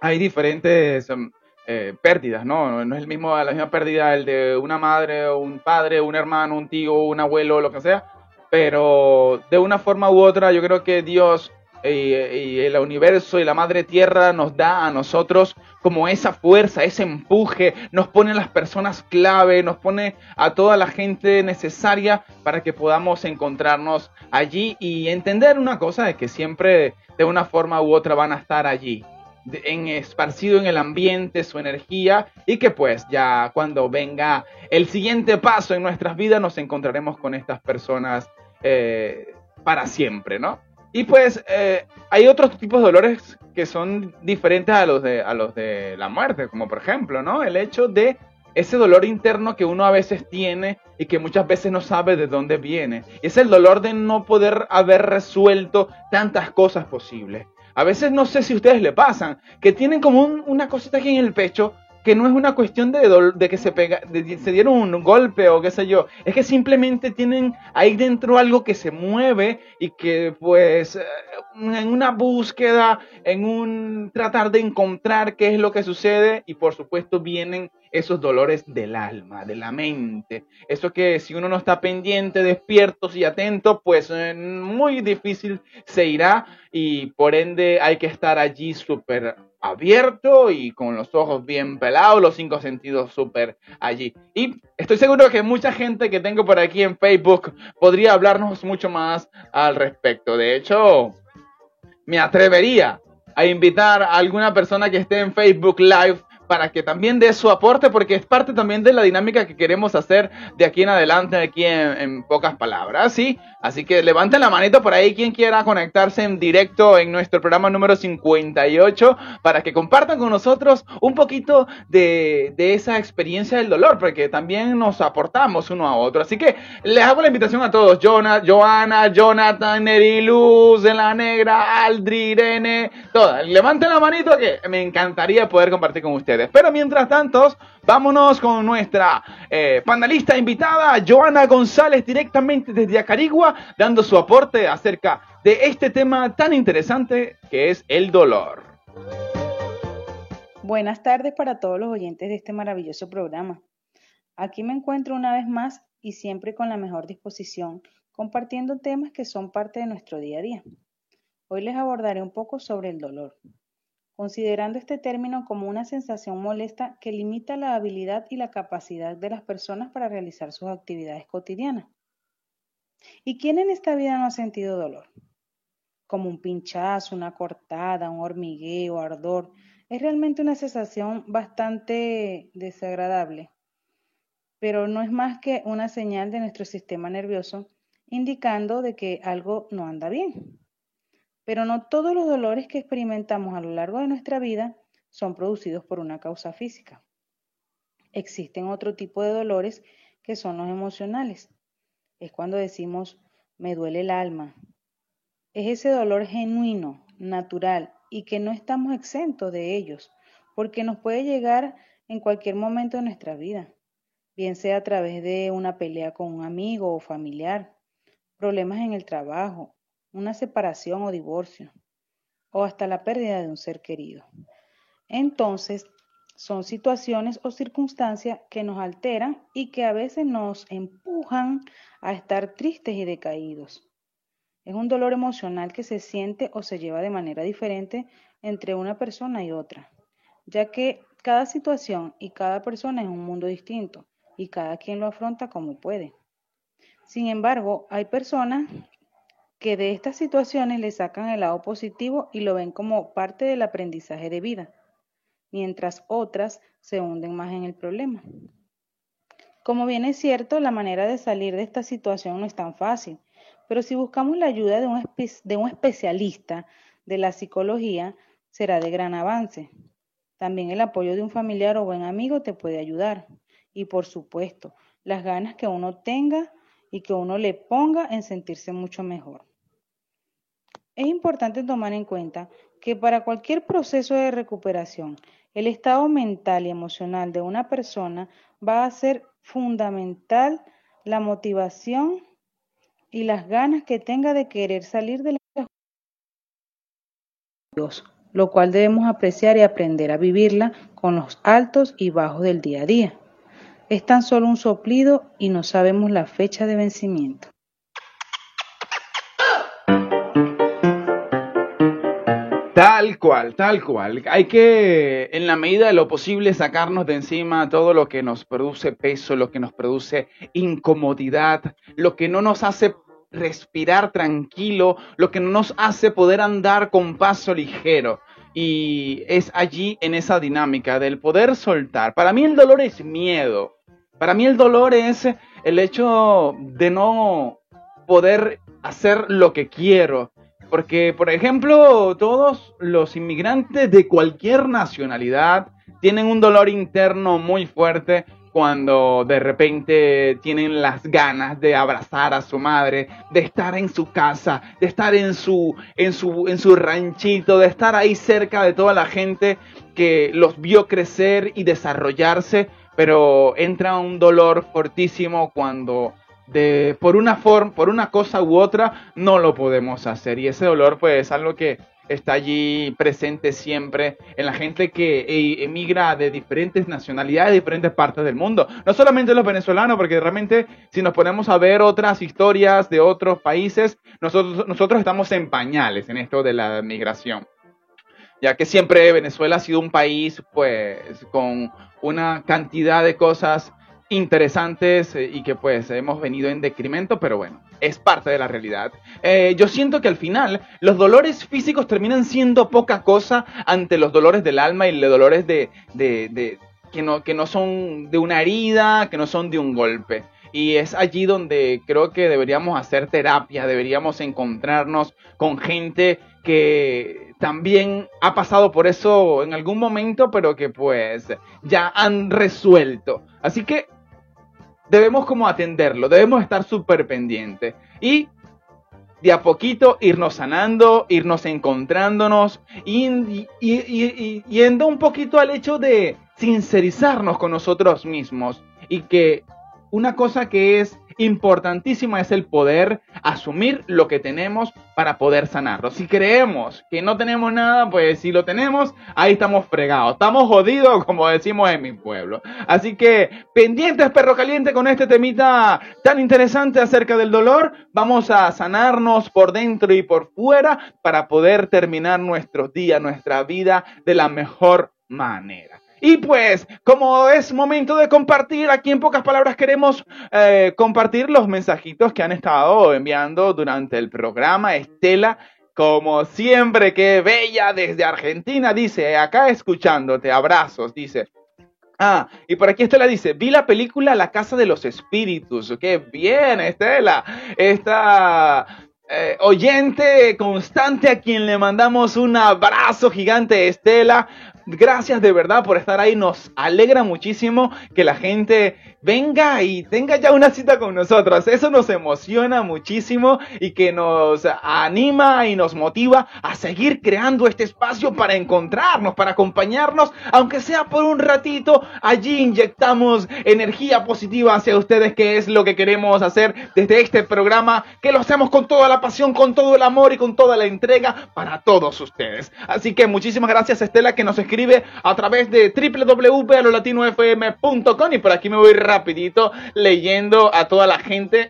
hay diferentes em, eh, pérdidas, ¿no? No es el mismo, la misma pérdida el de una madre, un padre, un hermano, un tío, un abuelo, lo que sea, pero de una forma u otra yo creo que Dios y, el universo y la madre tierra nos da a nosotros como esa fuerza, ese empuje, nos pone a las personas clave, nos pone a toda la gente necesaria para que podamos encontrarnos allí y entender una cosa de que siempre de una forma u otra van a estar allí en esparcido en el ambiente su energía y que pues ya cuando venga el siguiente paso en nuestras vidas nos encontraremos con estas personas eh, para siempre, ¿no? Y pues eh, hay otros tipos de dolores que son diferentes a los de a los de la muerte, como por ejemplo, ¿no? El hecho de ese dolor interno que uno a veces tiene y que muchas veces no sabe de dónde viene. Es el dolor de no poder haber resuelto tantas cosas posibles. A veces no sé si ustedes le pasan, que tienen como un- una cosita aquí en el pecho que no es una cuestión de, de que se, pega, de- se dieron un golpe o qué sé yo, es que simplemente tienen ahí dentro algo que se mueve y que pues eh, en una búsqueda, en un tratar de encontrar qué es lo que sucede y por supuesto vienen esos dolores del alma, de la mente, eso que si uno no está pendiente, despiertos y atentos, pues eh, muy difícil se irá y por ende hay que estar allí súper abierto y con los ojos bien pelados, los cinco sentidos súper allí. Y estoy seguro que mucha gente que tengo por aquí en Facebook podría hablarnos mucho más al respecto. De hecho, me atrevería a invitar a alguna persona que esté en Facebook Live para que también dé su aporte, porque es parte también de la dinámica que queremos hacer de aquí en adelante, aquí en, en pocas palabras, ¿sí? Así que levanten la manito por ahí quien quiera conectarse en directo en nuestro programa número 58 para que compartan con nosotros un poquito de, de esa experiencia del dolor, porque también nos aportamos uno a otro. Así que les hago la invitación a todos, Jonah, Joana, Jonathan, Neriluz, de la Negra, Aldri, Irene, todas. Levanten la manito que me encantaría poder compartir con Pero mientras tanto, vámonos con nuestra eh, panelista invitada, Joana González, directamente desde Acarigua, dando su aporte acerca de este tema tan interesante que es el dolor.
Buenas tardes para todos los oyentes de este maravilloso programa. Aquí me encuentro una vez más y siempre con la mejor disposición, compartiendo temas que son parte de nuestro día a día. Hoy les abordaré un poco sobre el dolor, considerando este término como una sensación molesta que limita la habilidad y la capacidad de las personas para realizar sus actividades cotidianas. ¿Y quién en esta vida no ha sentido dolor? Como un pinchazo, una cortada, un hormigueo, ardor, es realmente una sensación bastante desagradable, pero no es más que una señal de nuestro sistema nervioso indicando de que algo no anda bien. Pero no todos los dolores que experimentamos a lo largo de nuestra vida son producidos por una causa física. Existen otro tipo de dolores que son los emocionales. Es cuando decimos me duele el alma. Es ese dolor genuino, natural y que no estamos exentos de ellos, porque nos puede llegar en cualquier momento de nuestra vida, bien sea a través de una pelea con un amigo o familiar, problemas en el trabajo, una separación o divorcio, o hasta la pérdida de un ser querido. Entonces, son situaciones o circunstancias que nos alteran y que a veces nos empujan a estar tristes y decaídos. Es un dolor emocional que se siente o se lleva de manera diferente entre una persona y otra, ya que cada situación y cada persona es un mundo distinto y cada quien lo afronta como puede. Sin embargo, hay personas que de estas situaciones le sacan el lado positivo y lo ven como parte del aprendizaje de vida, mientras otras se hunden más en el problema. Como bien es cierto, la manera de salir de esta situación no es tan fácil, pero si buscamos la ayuda de un, especialista de la psicología, será de gran avance. También el apoyo de un familiar o buen amigo te puede ayudar. Y por supuesto, las ganas que uno tenga y que uno le ponga en sentirse mucho mejor. Es importante tomar en cuenta que para cualquier proceso de recuperación, el estado mental y emocional de una persona va a ser fundamental la motivación y las ganas que tenga de querer salir de la lo cual debemos apreciar y aprender a vivirla con los altos y bajos del día a día. Es tan solo un soplido y no sabemos la fecha de vencimiento.
Tal cual, tal cual. Hay que, en la medida de lo posible, sacarnos de encima todo lo que nos produce peso, lo que nos produce incomodidad, lo que no nos hace respirar tranquilo, lo que no nos hace poder andar con paso ligero. Y es allí, en esa dinámica del poder soltar. Para mí el dolor es miedo. Para mí el dolor es el hecho de no poder hacer lo que quiero, porque, por ejemplo, todos los inmigrantes de cualquier nacionalidad tienen un dolor interno muy fuerte cuando de repente tienen las ganas de abrazar a su madre, de estar en su casa, de estar en su, en su, en su ranchito, de estar ahí cerca de toda la gente que los vio crecer y desarrollarse, pero entra un dolor fortísimo cuando de por una forma, por una cosa u otra, no lo podemos hacer. Y ese dolor, pues, es algo que está allí presente siempre en la gente que e, emigra de diferentes nacionalidades, de diferentes partes del mundo. No solamente los venezolanos, porque realmente si nos ponemos a ver otras historias de otros países, nosotros, nosotros estamos en pañales en esto de la migración. Ya que siempre Venezuela ha sido un país, pues, con una cantidad de cosas interesantes eh, y que pues hemos venido en decremento, pero bueno, es parte de la realidad. Eh, yo siento que al final los dolores físicos terminan siendo poca cosa ante los dolores del alma y los dolores de, de, que, no, que no son de una herida, que no son de un golpe. Y es allí donde creo que deberíamos hacer terapia, deberíamos encontrarnos con gente que también ha pasado por eso en algún momento, pero que pues ya han resuelto. Así que debemos como atenderlo, debemos estar súper pendientes. Y de a poquito irnos sanando, irnos encontrándonos y, yendo un poquito al hecho de sincerizarnos con nosotros mismos y que una cosa que es importantísima es el poder asumir lo que tenemos para poder sanarlo. Si creemos que no tenemos nada, pues si lo tenemos, ahí estamos fregados. Estamos jodidos, como decimos en mi pueblo. Así que pendientes, perro caliente, con este temita tan interesante acerca del dolor. Vamos a sanarnos por dentro y por fuera para poder terminar nuestros días, nuestra vida de la mejor manera. Y pues, como es momento de compartir, aquí en pocas palabras queremos eh, compartir los mensajitos que han estado enviando durante el programa. Estela, como siempre, qué bella desde Argentina, dice, acá escuchándote, abrazos, dice. Ah, y por aquí Estela dice, vi la película La Casa de los Espíritus. Qué bien, Estela. Esta eh, oyente constante a quien le mandamos un abrazo gigante, Estela. Gracias de verdad por estar ahí. Nos alegra muchísimo que la gente venga y tenga ya una cita con nosotros. Eso nos emociona muchísimo y que nos anima y nos motiva a seguir creando este espacio para encontrarnos, para acompañarnos, aunque sea por un ratito. Allí inyectamos energía positiva hacia ustedes, que es lo que queremos hacer desde este programa, que lo hacemos con toda la pasión, con todo el amor y con toda la entrega para todos ustedes. Así que muchísimas gracias Estela que nos escribe a través de www.alolatinofm.com y por aquí me voy rapidito leyendo a toda la gente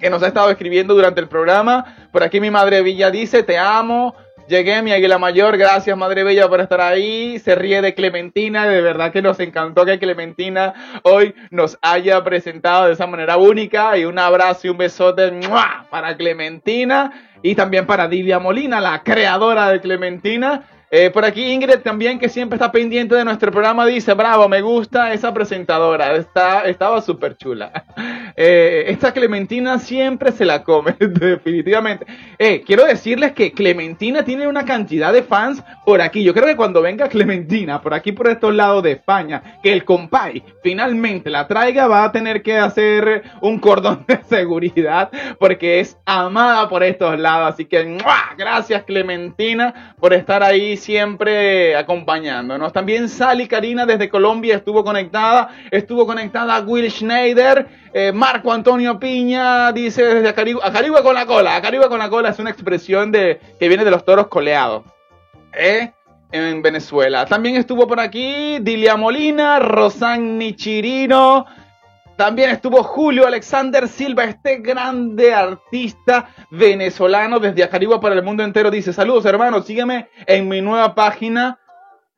que nos ha estado escribiendo durante el programa. Por aquí mi madre Villa dice, te amo. Llegué, mi águila mayor. Gracias, Madre Bella, por estar ahí. Se ríe de Clementina. De verdad que nos encantó que Clementina hoy nos haya presentado de esa manera única. Y un abrazo y un besote para Clementina. Y también para Dilia Molina, la creadora de Clementina. Eh, por aquí Ingrid también, que siempre está pendiente de nuestro programa, dice, bravo, me gusta esa presentadora, está, estaba súper chula. Eh, esta Clementina siempre se la come, definitivamente. Eh, quiero decirles que Clementina tiene una cantidad de fans por aquí. Yo creo que cuando venga Clementina, por aquí por estos lados de España, que el compay finalmente la traiga, va a tener que hacer un cordón de seguridad, porque es amada por estos lados. Así que, gracias Clementina por estar ahí siempre acompañándonos. También Sally Karina desde Colombia estuvo conectada, estuvo conectada Will Schneider, eh, Marco Antonio Piña dice desde Caribe, a Caribe con la cola, a Caribe con la cola es una expresión de, que viene de los toros coleados. ¿eh? en Venezuela. También estuvo por aquí Dilia Molina, Rosani Chirino. También estuvo Julio Alexander Silva, este grande artista venezolano desde Acarigua para el mundo entero. Dice, saludos hermanos, sígueme en mi nueva página.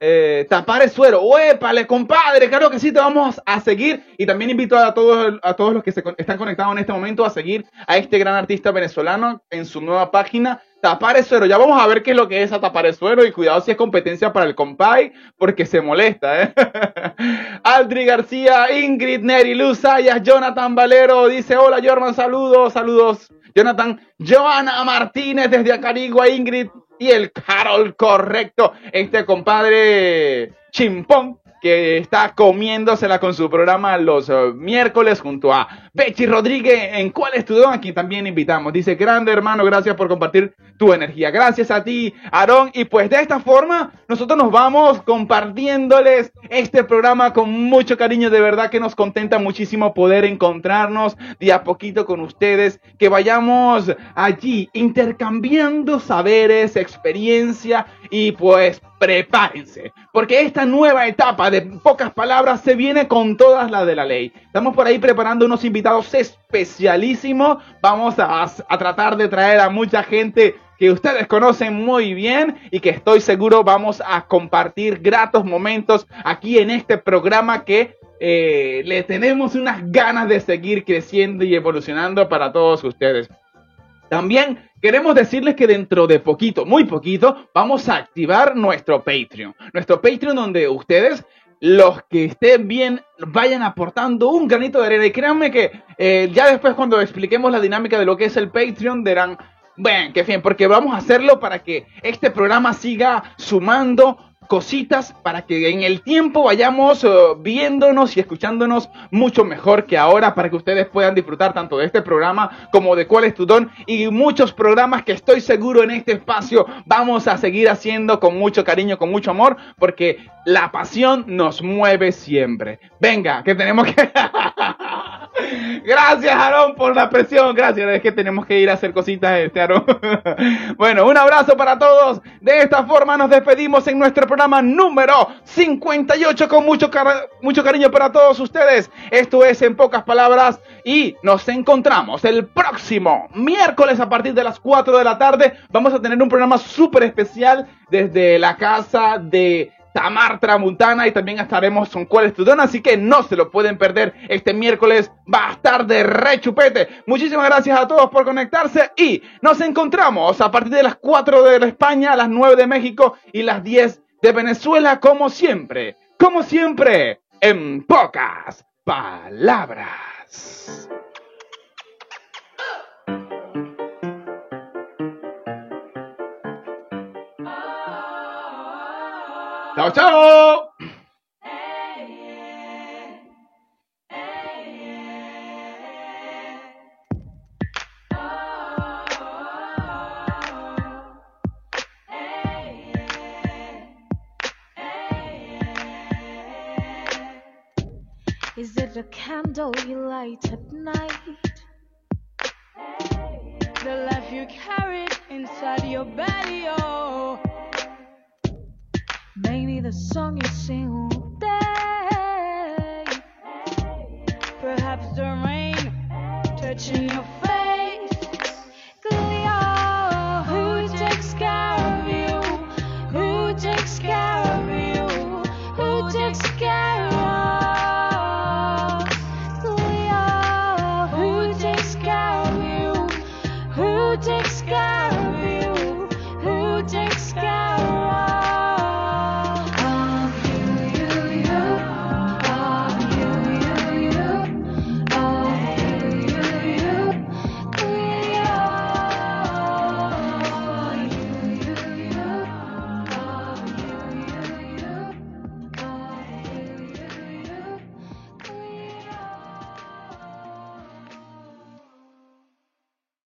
Eh, tapar el suero, ¡Uépale, compadre! Claro que sí, te vamos a seguir. Y también invito a todos, a todos los que se están conectados en este momento a seguir a este gran artista venezolano en su nueva página, Tapar el suero. Ya vamos a ver qué es lo que es a tapar el suero. Y cuidado si es competencia para el compay, porque se molesta, ¿eh? Aldri García, Ingrid Neri, Luz Sayas, Jonathan Valero. Dice: Hola, Jorman, saludos, saludos. Jonathan, Joana Martínez desde Acarigua, Ingrid y el Carol correcto. Este compadre chimpón que está comiéndosela con su programa los eh, miércoles junto a Bechi Rodríguez en cuál estudió aquí también invitamos. Dice, grande hermano, gracias por compartir tu energía. Gracias a ti, Aarón. Y pues de esta forma nosotros nos vamos compartiéndoles este programa con mucho cariño. De verdad que nos contenta muchísimo poder encontrarnos de a poquito con ustedes. Que vayamos allí intercambiando saberes, experiencia y pues prepárense, porque esta nueva etapa de pocas palabras se viene con todas las de la ley. Estamos por ahí preparando unos invitados especialísimos. Vamos a, a tratar de traer a mucha gente que ustedes conocen muy bien y que estoy seguro vamos a compartir gratos momentos aquí en este programa que eh, le tenemos unas ganas de seguir creciendo y evolucionando para todos ustedes. También queremos decirles que dentro de poquito, muy poquito, vamos a activar nuestro Patreon. Nuestro Patreon donde ustedes, los que estén bien, vayan aportando un granito de arena. Y créanme que eh, ya después cuando expliquemos la dinámica de lo que es el Patreon, dirán, bueno, qué bien, porque vamos a hacerlo para que este programa siga sumando cositas para que en el tiempo vayamos uh, viéndonos y escuchándonos mucho mejor que ahora para que ustedes puedan disfrutar tanto de este programa como de cuál es tu don y muchos programas que estoy seguro en este espacio vamos a seguir haciendo con mucho cariño, con mucho amor, porque la pasión nos mueve siempre. Venga, que tenemos que... Gracias, Aarón, por la presión. Gracias, es que tenemos que ir a hacer cositas, este Aarón. bueno, un abrazo para todos. De esta forma nos despedimos en nuestro programa número 58 con mucho, mucho cariño para todos ustedes. Esto es En Pocas Palabras y nos encontramos el próximo miércoles a partir de las 4 de la tarde. Vamos a tener un programa súper especial desde la casa de Tamar Tramuntana y también estaremos con cuál es así que no se lo pueden perder este miércoles, va a estar de rechupete. Muchísimas gracias a todos por conectarse y nos encontramos a partir de las 4 de España, las 9 de México y las 10 de Venezuela, como siempre, como siempre, en pocas palabras. Chao, chao.
Is it a candle you light at night?